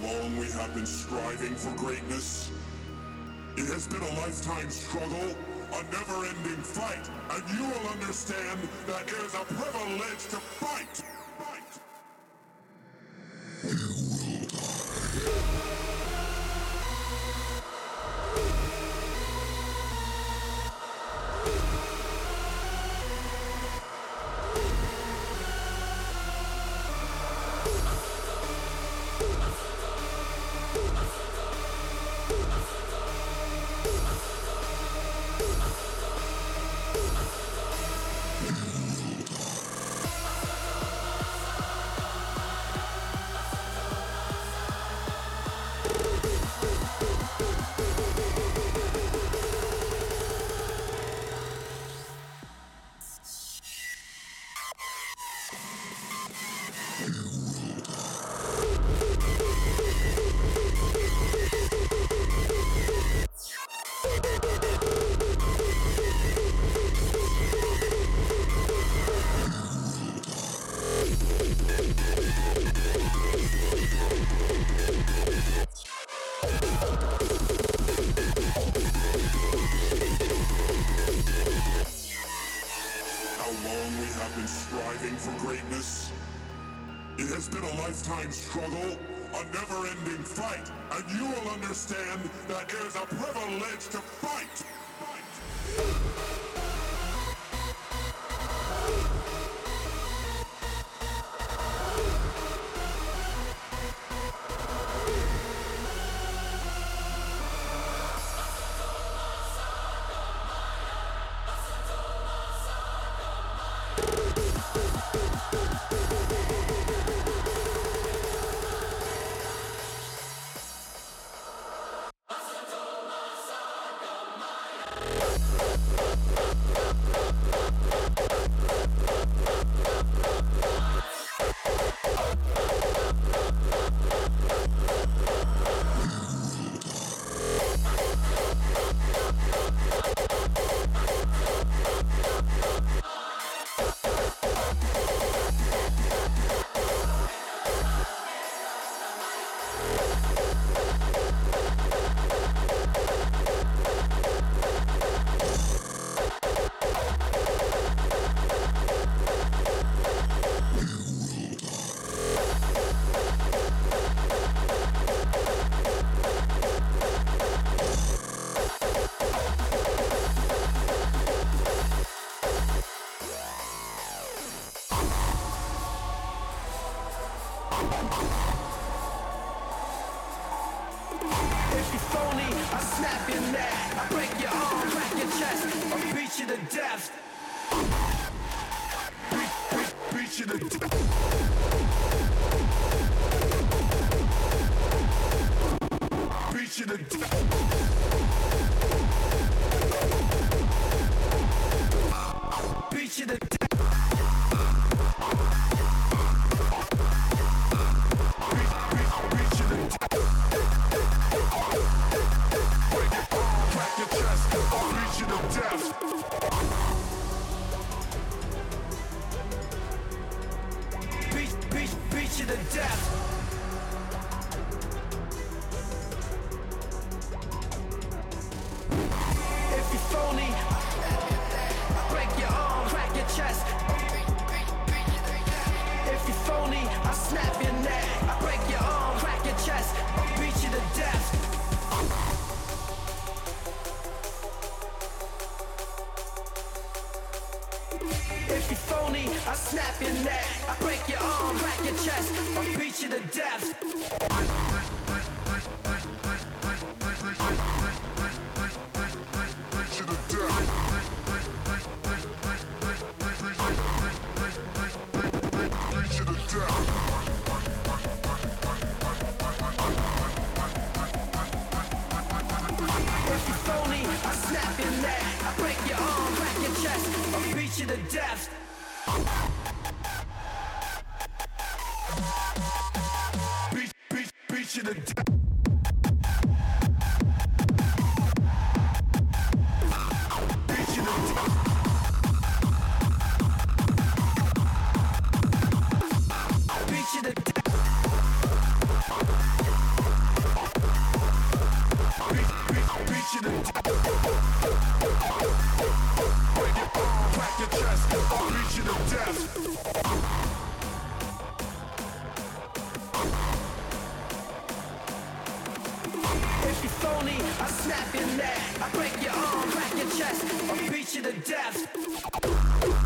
long we have been striving for greatness? It has been a lifetime struggle, a never ending fight, and you will understand that it is a privilege to fight! Phony, I snap your neck, I break your arm, crack your chest, I'll beat you to death.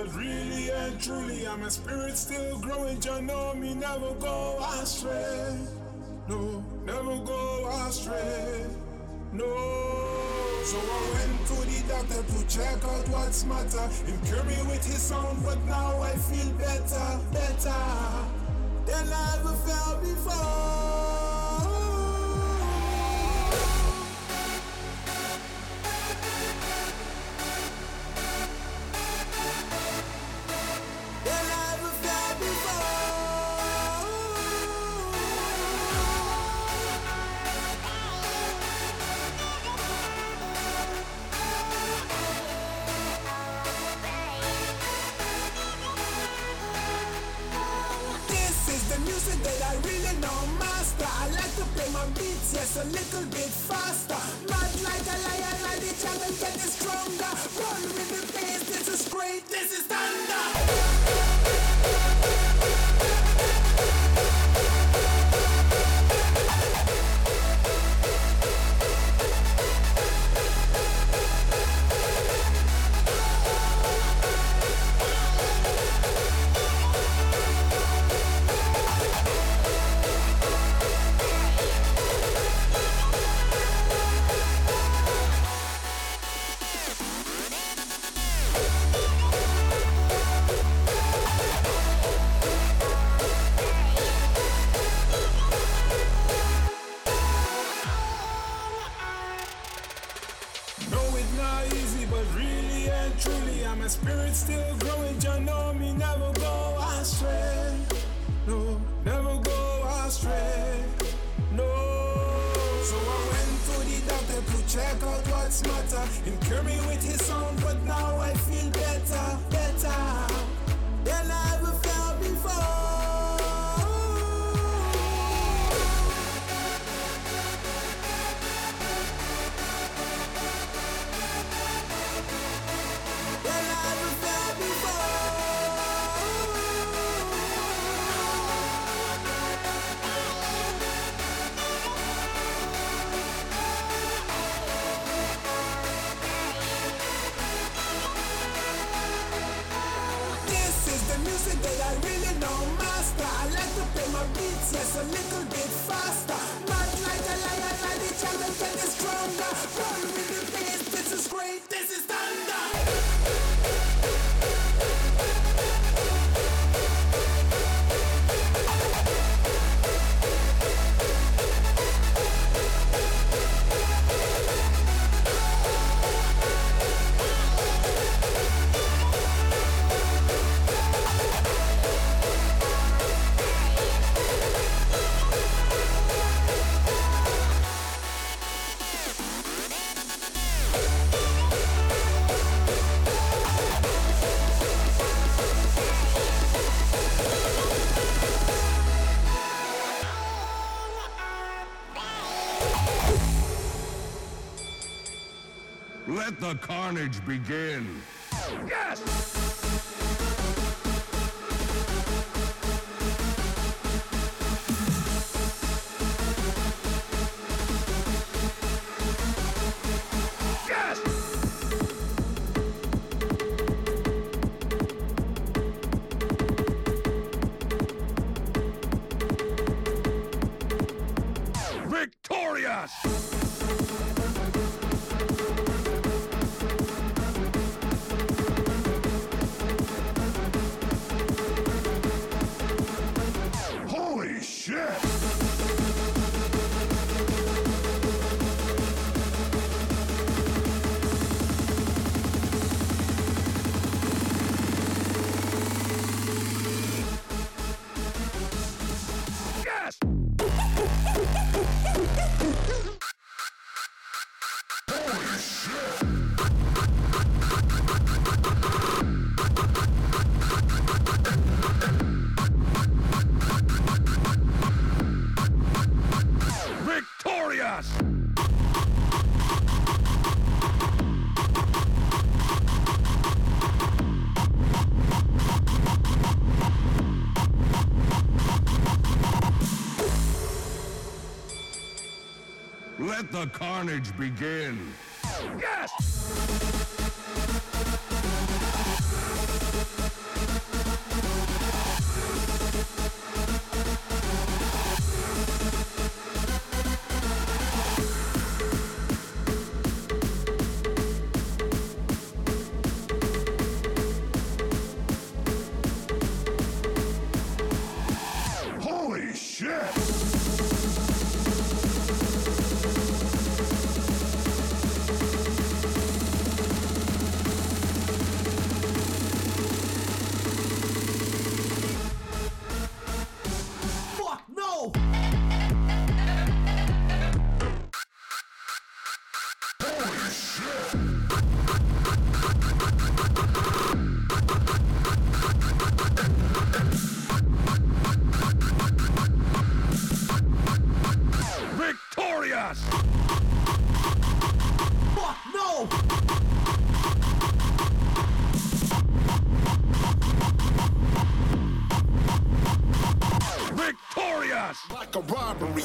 But really and truly, I'm a spirit still growing. You know me, never go astray. No, never go astray. No. So I went to the doctor to check out what's matter. He cured me with his sound, but now I feel better, better than I ever felt before. To beats, yes, a little bit faster. Mad like a lion, like the jungle getting stronger. Run with the bass, this is great, this is thunder. Not easy, but really and truly, I'm a spirit still growing. You know me, never go astray. No, never go astray. No. So I went to the doctor to check out what's matter. He cured me with his sound, but now I feel better, better than I Wonderful. carnage begin. Yes! begin. us! Fuck, no! Victorious! Like a robbery.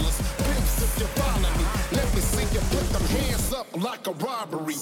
Pimps, if you follow me, let me see you put them hands up like a robbery.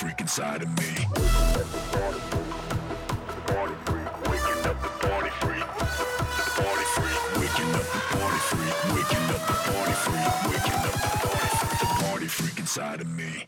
freak inside of me. Waking up the party freak. Waking up the party freak, waking up the party freak. The party freak inside of me.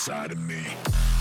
inside of me.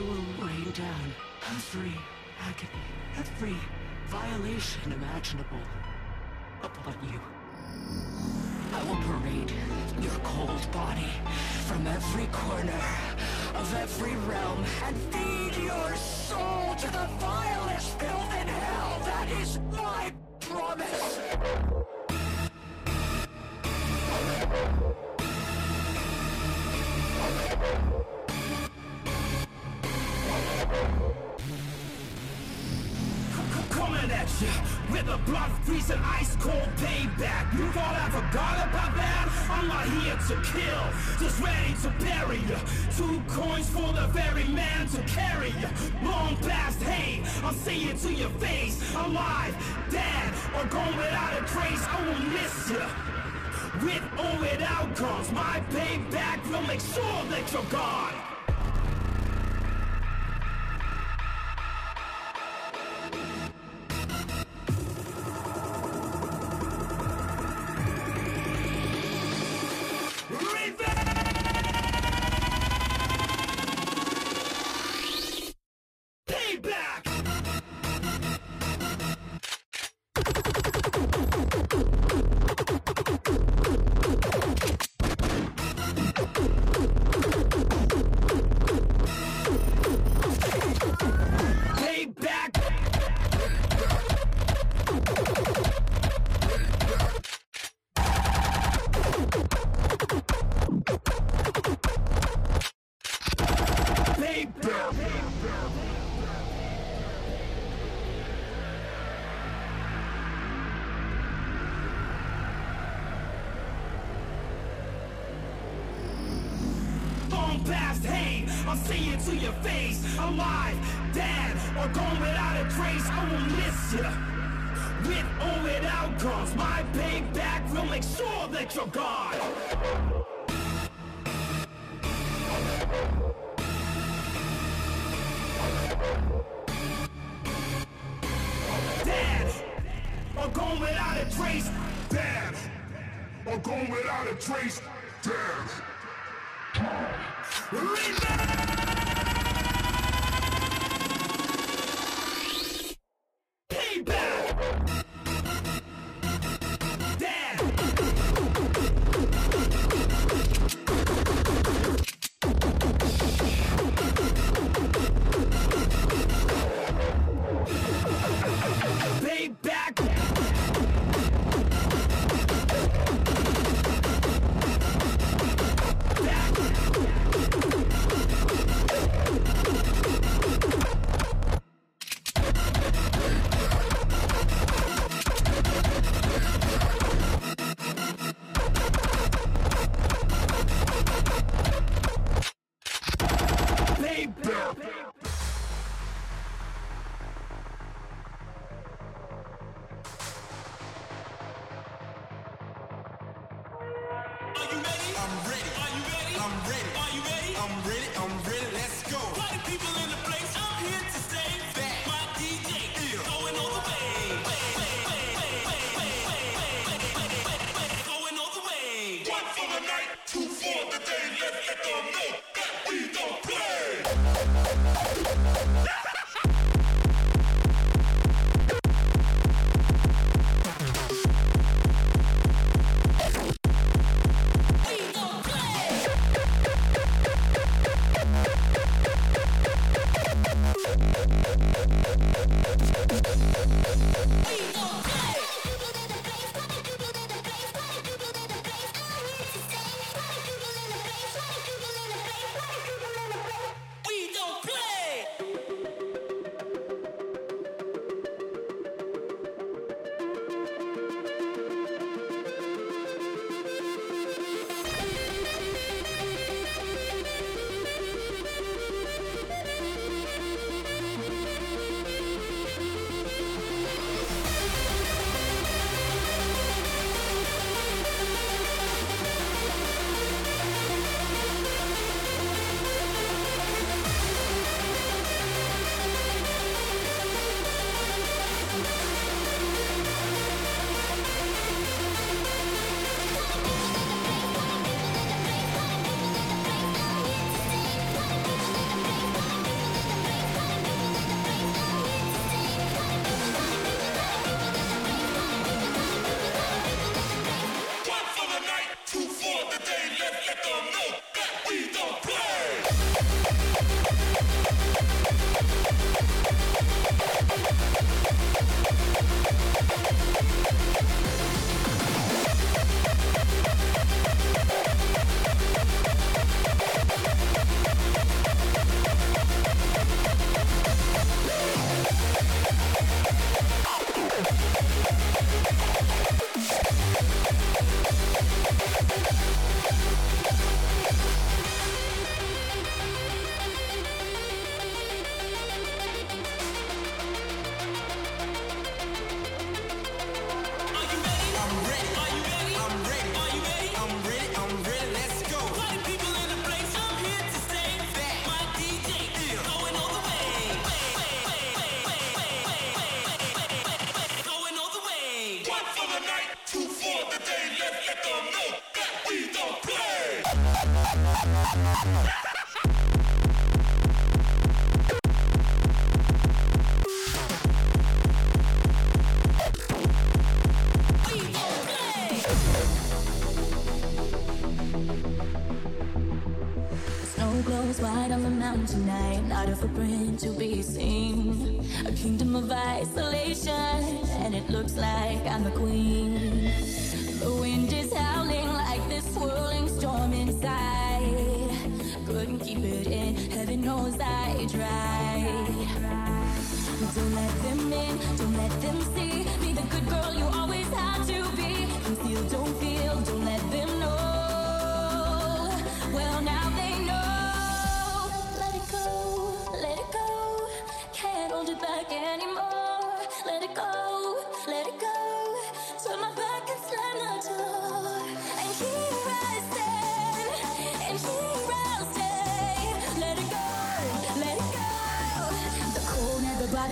Will rain down every agony, every violation imaginable upon you. I will parade your cold body from every corner of every realm and feed your soul to the vilest filth in hell. That is with a blood freezing ice cold payback. You thought I forgot about that? I'm not here to kill, just ready to bury you. Two coins for the very man to carry you. Long past hate, I'll say it to your face. Alive, dead, or gone without a trace. I won't miss you. With or without cause, my payback will make sure that you're gone. you Alive,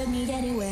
It go,